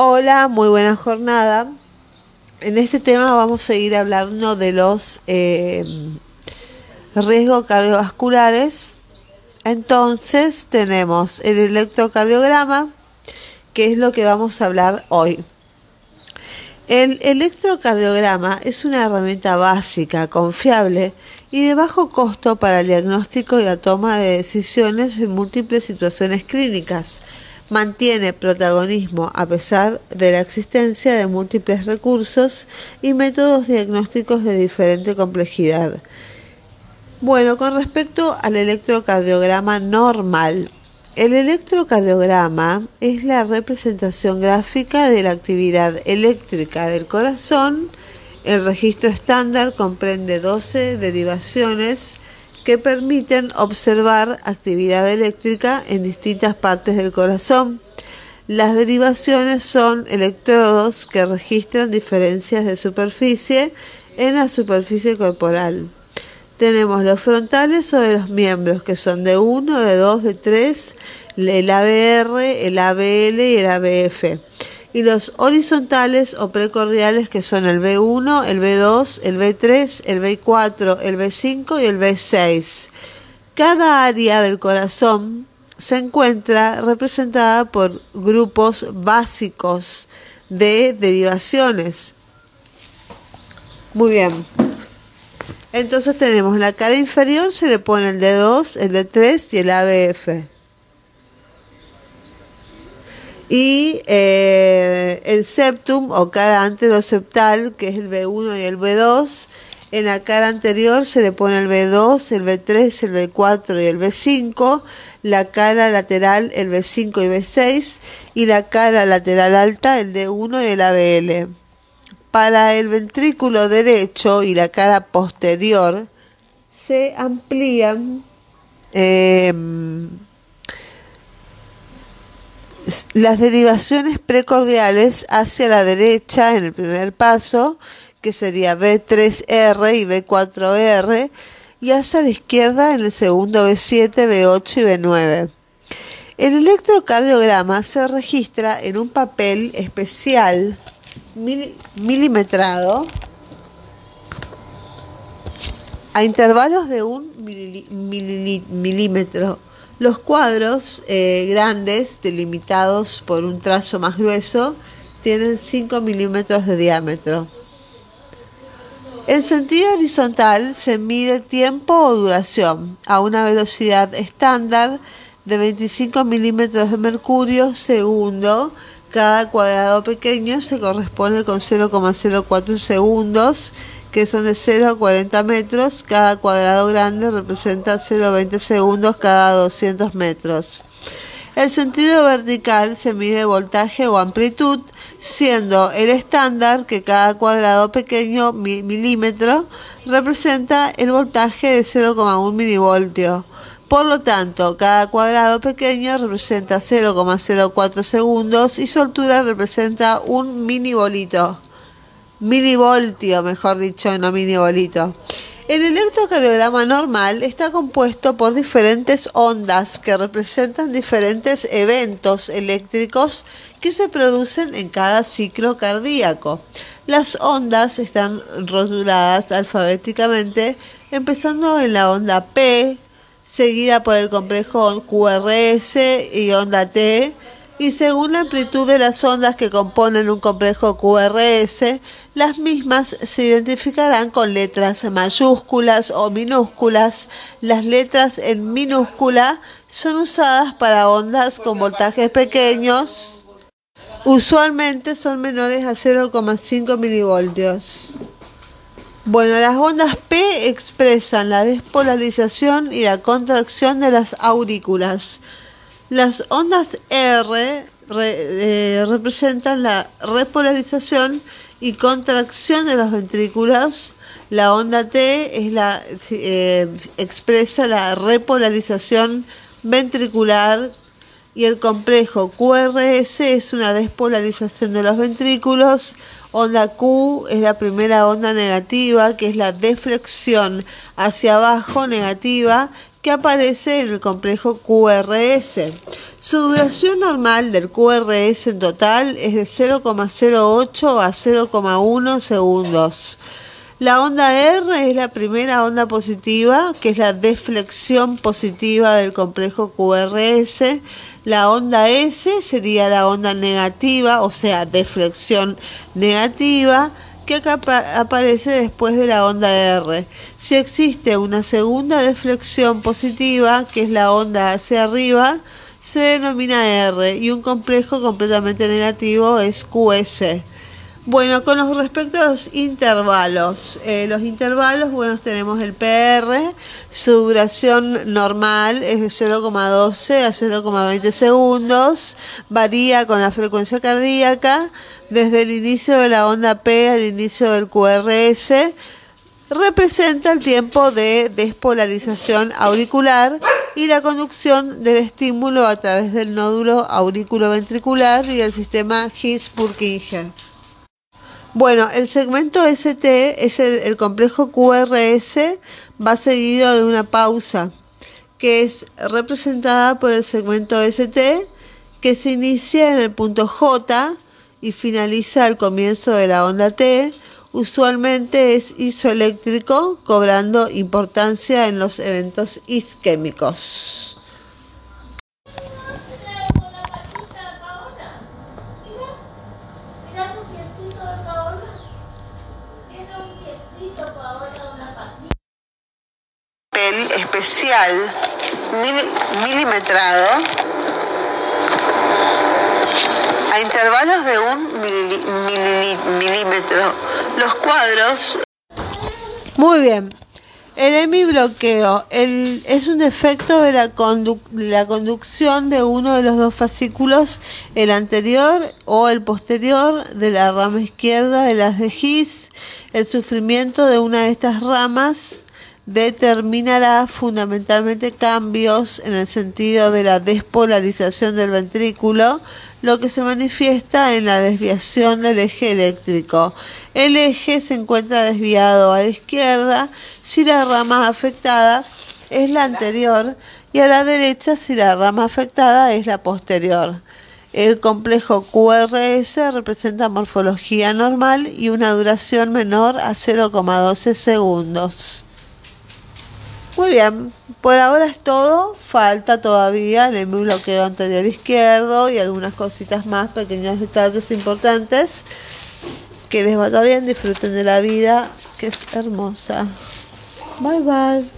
Hola, muy buena jornada. En este tema vamos a seguir hablando de los eh, riesgos cardiovasculares. Entonces tenemos el electrocardiograma, que es lo que vamos a hablar hoy. El electrocardiograma es una herramienta básica, confiable y de bajo costo para el diagnóstico y la toma de decisiones en múltiples situaciones clínicas. Mantiene protagonismo a pesar de la existencia de múltiples recursos y métodos diagnósticos de diferente complejidad. Bueno, con respecto al electrocardiograma normal, el electrocardiograma es la representación gráfica de la actividad eléctrica del corazón. El registro estándar comprende 12 derivaciones que permiten observar actividad eléctrica en distintas partes del corazón. Las derivaciones son electrodos que registran diferencias de superficie en la superficie corporal. Tenemos los frontales sobre los miembros, que son de 1, de 2, de 3, el ABR, el ABL y el ABF. Y los horizontales o precordiales, que son el B1, el B2, el B3, el B4, el B5 y el B6. Cada área del corazón se encuentra representada por grupos básicos de derivaciones. Muy bien. Entonces tenemos en la cara inferior se le pone el D2, el D3 y el ABF. Y eh, el septum o cara anteroseptal, que es el B1 y el B2. En la cara anterior se le pone el B2, el B3, el B4 y el B5. La cara lateral, el B5 y B6. Y la cara lateral alta, el D1 y el ABL para el ventrículo derecho y la cara posterior se amplían em, las derivaciones precordiales hacia la derecha en el primer paso, que sería B3R y B4R, y hacia la izquierda en el segundo B7, B8 y B9. El electrocardiograma se registra en un papel especial milimetrado a intervalos de un milímetro. Los cuadros eh, grandes, delimitados por un trazo más grueso, tienen 5 milímetros de diámetro. En sentido horizontal se mide tiempo o duración a una velocidad estándar de 25 milímetros de mercurio segundo cada cuadrado pequeño se corresponde con 0,04 segundos, que son de 0 a 40 metros. Cada cuadrado grande representa 0,20 segundos cada 200 metros. El sentido vertical se mide voltaje o amplitud, siendo el estándar que cada cuadrado pequeño milímetro representa el voltaje de 0,1 milivoltio. Por lo tanto, cada cuadrado pequeño representa 0,04 segundos y su altura representa un minibolito. Minivoltio, mejor dicho, no minibolito. El electrocardiograma normal está compuesto por diferentes ondas que representan diferentes eventos eléctricos que se producen en cada ciclo cardíaco. Las ondas están rotuladas alfabéticamente, empezando en la onda P, seguida por el complejo QRS y onda T, y según la amplitud de las ondas que componen un complejo QRS, las mismas se identificarán con letras mayúsculas o minúsculas. Las letras en minúscula son usadas para ondas con voltajes pequeños, usualmente son menores a 0,5 milivoltios. Bueno, las ondas P expresan la despolarización y la contracción de las aurículas. Las ondas R eh, representan la repolarización y contracción de los ventrículos. La onda T eh, expresa la repolarización ventricular y el complejo QRS es una despolarización de los ventrículos. Onda Q es la primera onda negativa, que es la deflexión hacia abajo negativa, aparece en el complejo QRS. Su duración normal del QRS en total es de 0,08 a 0,1 segundos. La onda R es la primera onda positiva, que es la deflexión positiva del complejo QRS. La onda S sería la onda negativa, o sea, deflexión negativa, que aparece después de la onda R. Si existe una segunda deflexión positiva, que es la onda hacia arriba, se denomina R y un complejo completamente negativo es QS. Bueno, con respecto a los intervalos, eh, los intervalos, bueno, tenemos el PR, su duración normal es de 0,12 a 0,20 segundos, varía con la frecuencia cardíaca, desde el inicio de la onda P al inicio del QRS, representa el tiempo de despolarización auricular y la conducción del estímulo a través del nódulo auriculoventricular y el sistema His-Purkinje. Bueno, el segmento ST es el, complejo QRS, va seguido de una pausa que es representada por el segmento ST que se inicia en el punto J y finaliza al comienzo de la onda T. Usualmente es isoeléctrico, cobrando importancia en los eventos isquémicos. especial milimetrado intervalos de un milímetro. Los cuadros. Muy bien. El hemibloqueo el, es un defecto de la, la conducción de uno de los dos fascículos, el anterior o el posterior de la rama izquierda de las de His. El sufrimiento de una de estas ramas determinará fundamentalmente cambios en el sentido de la despolarización del ventrículo, lo que se manifiesta en la desviación del eje eléctrico. El eje se encuentra desviado a la izquierda si la rama afectada es la anterior y a la derecha si la rama afectada es la posterior. El complejo QRS representa morfología normal y una duración menor a 0,12 segundos. Muy bien, por ahora es todo. Falta todavía el bloqueo anterior izquierdo y algunas cositas más, pequeños detalles importantes. Que les vaya bien, disfruten de la vida, que es hermosa. Bye bye.